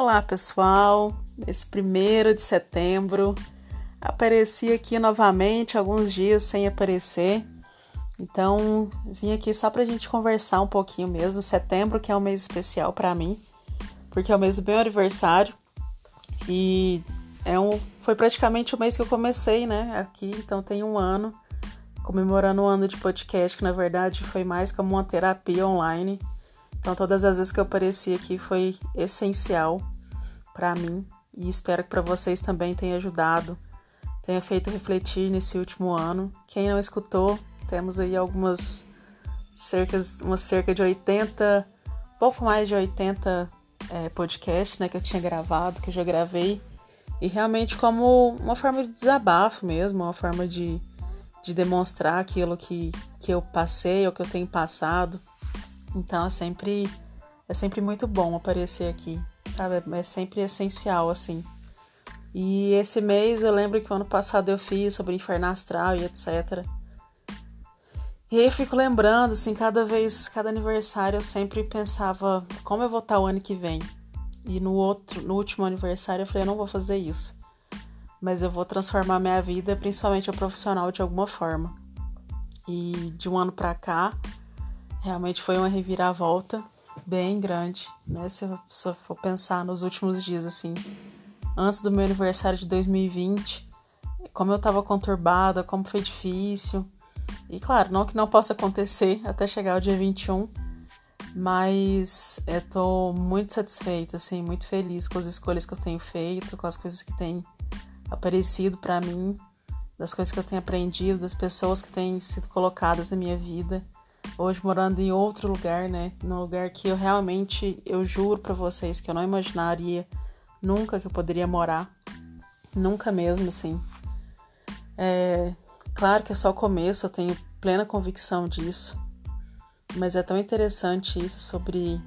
Olá pessoal, nesse primeiro de setembro apareci aqui novamente alguns dias sem aparecer, então vim aqui só para a gente conversar um pouquinho mesmo. Setembro que é um mês especial para mim, porque é o mês do meu aniversário e é um, foi praticamente o mês que eu comecei, né? Aqui, então tem um ano comemorando um ano de podcast que na verdade foi mais como uma terapia online então, todas as vezes que eu apareci aqui foi essencial para mim e espero que para vocês também tenha ajudado, tenha feito refletir nesse último ano. Quem não escutou, temos aí algumas cerca, umas cerca de 80, pouco mais de 80 é, podcasts né, que eu tinha gravado, que eu já gravei, e realmente como uma forma de desabafo mesmo, uma forma de, de demonstrar aquilo que, que eu passei ou que eu tenho passado então é sempre é sempre muito bom aparecer aqui, sabe? É sempre essencial assim. E esse mês eu lembro que o ano passado eu fiz sobre inferno astral e etc. E aí eu fico lembrando, assim, cada vez, cada aniversário eu sempre pensava como eu vou estar o ano que vem. E no outro, no último aniversário eu falei, eu não vou fazer isso. Mas eu vou transformar minha vida, principalmente a profissional, de alguma forma. E de um ano para cá, Realmente foi uma reviravolta bem grande, né? Se eu, se for pensar nos últimos dias, assim, antes do meu aniversário de 2020, como eu tava conturbada, como foi difícil. E claro, não que não possa acontecer até chegar o dia 21, mas eu tô muito satisfeita, assim, muito feliz com as escolhas que eu tenho feito, com as coisas que têm aparecido para mim, das coisas que eu tenho aprendido, das pessoas que têm sido colocadas na minha vida hoje morando em outro lugar, né? Num lugar que eu realmente, eu juro para vocês que eu não imaginaria nunca que eu poderia morar. Nunca mesmo, assim. É, claro que é só o começo, eu tenho plena convicção disso. Mas é tão interessante isso sobre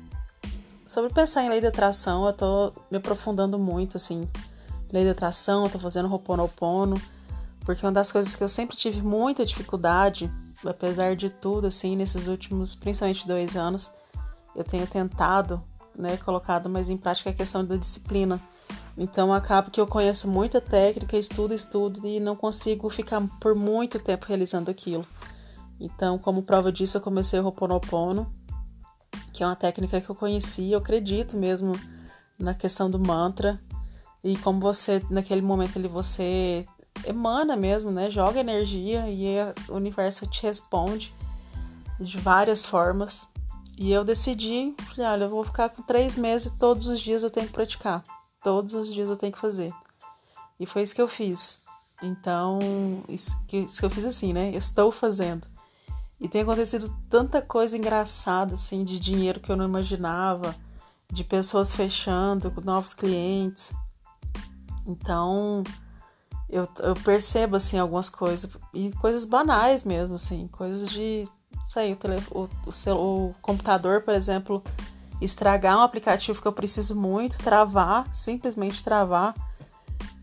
sobre pensar em lei de atração, eu tô me aprofundando muito assim. Lei de atração, eu tô fazendo Ho'oponopono, porque uma das coisas que eu sempre tive muita dificuldade apesar de tudo, assim, nesses últimos, principalmente dois anos, eu tenho tentado, né, colocado mais em prática a questão da disciplina. Então acaba que eu conheço muita técnica, estudo, estudo e não consigo ficar por muito tempo realizando aquilo. Então, como prova disso, eu comecei o Ho'oponopono, que é uma técnica que eu conheci, eu acredito mesmo na questão do mantra. E como você, naquele momento ali, você emana mesmo, né? Joga energia e o universo te responde de várias formas. E eu decidi, falei, olha, eu vou ficar com três meses todos os dias eu tenho que praticar. Todos os dias eu tenho que fazer. E foi isso que eu fiz. Então, isso que, isso que eu fiz assim, né? Eu estou fazendo. E tem acontecido tanta coisa engraçada, assim, de dinheiro que eu não imaginava, de pessoas fechando, novos clientes. Então, eu, eu percebo, assim, algumas coisas, e coisas banais mesmo, assim, coisas de, sei, o, tele, o, o, o computador, por exemplo, estragar um aplicativo que eu preciso muito, travar, simplesmente travar,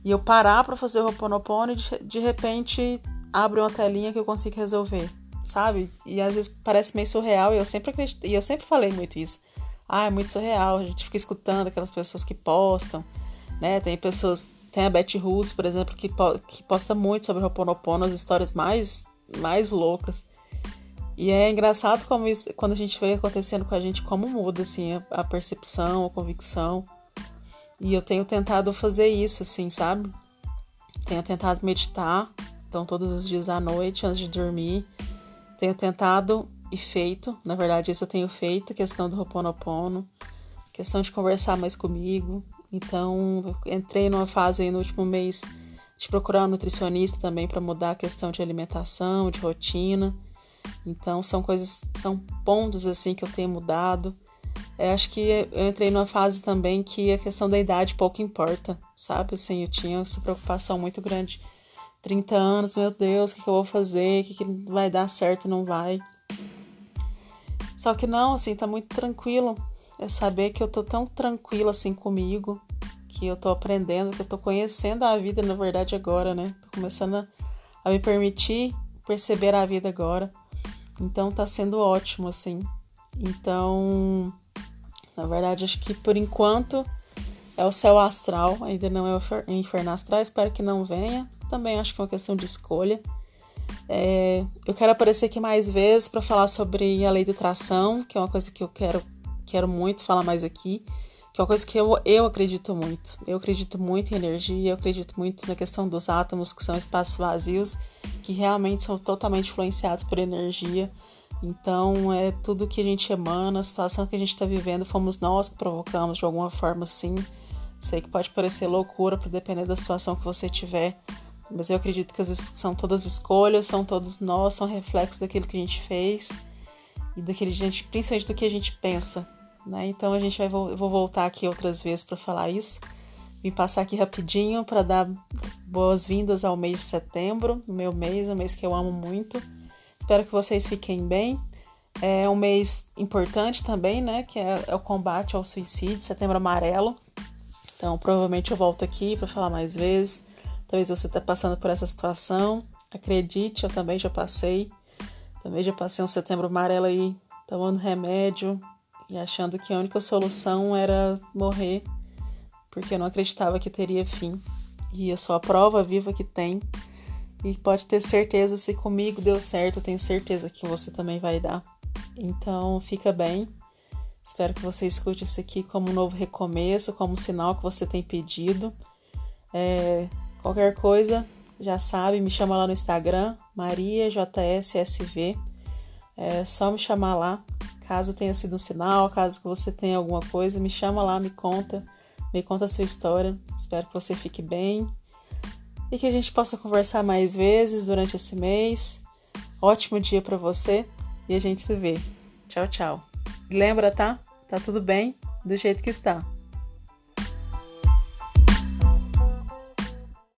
e eu parar para fazer o Ho'oponopono e de, de repente abre uma telinha que eu consigo resolver, sabe? E às vezes parece meio surreal e eu sempre acredito, e eu sempre falei muito isso. Ah, é muito surreal, a gente fica escutando aquelas pessoas que postam, né? Tem pessoas tem a Betty Russo, por exemplo, que, que posta muito sobre Ho'oponopono, as histórias mais, mais loucas. E é engraçado como isso, quando a gente vê acontecendo com a gente, como muda, assim, a, a percepção, a convicção. E eu tenho tentado fazer isso, assim, sabe? Tenho tentado meditar, então todos os dias à noite, antes de dormir. Tenho tentado e feito, na verdade isso eu tenho feito, questão do Ho'oponopono, questão de conversar mais comigo, então, entrei numa fase aí no último mês de procurar um nutricionista também para mudar a questão de alimentação, de rotina. Então, são coisas, são pontos assim que eu tenho mudado. Eu acho que eu entrei numa fase também que a questão da idade pouco importa, sabe? Assim, eu tinha essa preocupação muito grande. 30 anos, meu Deus, o que, que eu vou fazer? O que, que vai dar certo não vai? Só que não, assim, tá muito tranquilo é saber que eu tô tão tranquila assim comigo, que eu tô aprendendo, que eu tô conhecendo a vida, na verdade, agora, né? Tô começando a, me permitir perceber a vida agora. Então tá sendo ótimo, assim. Então, na verdade, acho que por enquanto é o céu astral, ainda não é o inferno astral, espero que não venha. Também acho que é uma questão de escolha. É, eu quero aparecer aqui mais vezes para falar sobre a lei de atração, que é uma coisa que eu quero, quero muito falar mais aqui, que é uma coisa que eu, eu acredito muito. Eu acredito muito em energia, eu acredito muito na questão dos átomos, que são espaços vazios, que realmente são totalmente influenciados por energia. Então, é tudo que a gente emana, a situação que a gente está vivendo, fomos nós que provocamos de alguma forma, sim. Sei que pode parecer loucura, para depender da situação que você tiver, mas eu acredito que são todas escolhas, são todos nós, são reflexos daquilo que a gente fez e daquele gente, principalmente do que a gente pensa, né? Então a gente vai eu vou voltar aqui outras vezes para falar isso. Vim passar aqui rapidinho para dar boas-vindas ao mês de setembro, meu mês, um mês que eu amo muito. Espero que vocês fiquem bem. É um mês importante também, né? Que é, é o combate ao suicídio, setembro amarelo. Então, provavelmente eu volto aqui para falar mais vezes. Talvez você está passando por essa situação. Acredite, eu também já passei. Também já passei um setembro amarelo aí, tomando remédio e achando que a única solução era morrer, porque eu não acreditava que teria fim. E eu sou a prova viva que tem. E pode ter certeza, se comigo deu certo, eu tenho certeza que você também vai dar. Então, fica bem. Espero que você escute isso aqui como um novo recomeço, como um sinal que você tem pedido. É, Qualquer coisa, já sabe, me chama lá no Instagram, MariaJSSV. É só me chamar lá. Caso tenha sido um sinal, caso você tenha alguma coisa, me chama lá, me conta, me conta a sua história. Espero que você fique bem e que a gente possa conversar mais vezes durante esse mês. Ótimo dia para você e a gente se vê. Tchau, tchau. Lembra, tá? Tá tudo bem do jeito que está.